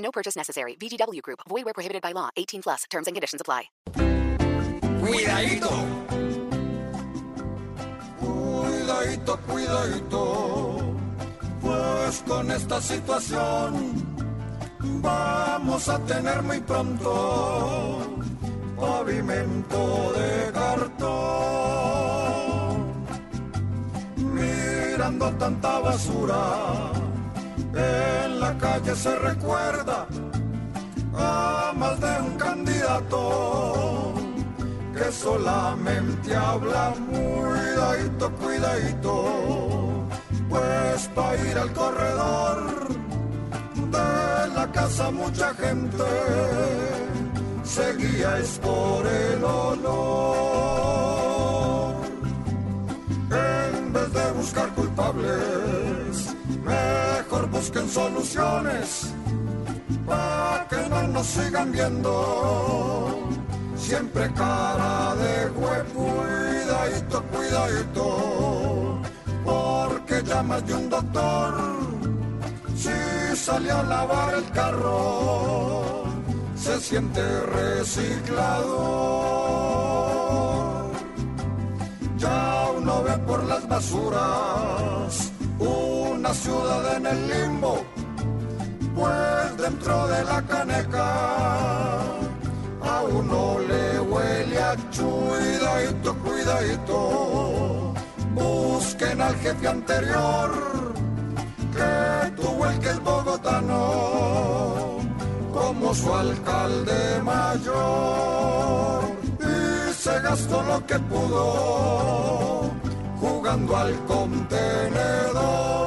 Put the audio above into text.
No purchase necessary. VGW Group. Void where prohibited by law. 18 plus. Terms and conditions apply. Cuidadito. Cuidadito, cuidadito. Pues con esta situación vamos a tener muy pronto pavimento de cartón. Mirando tanta basura, en la calle se recuerda a más de un candidato que solamente habla cuidadito, cuidadito, pues para ir al corredor de la casa mucha gente seguía es por el honor. En vez de buscar culpables, mejor busquen soluciones para que no nos sigan viendo. Siempre cara de hue, cuidadito, cuidadito, porque ya más de un doctor si salió a lavar el carro se siente reciclado. Ya uno ve por las basuras una ciudad en el limbo, pues dentro de la caneca a uno le huele a cuidadito, cuidadito. Busquen al jefe anterior que tuvo el que es bogotano como su alcalde mayor y se gastó lo que pudo jugando al contenedor.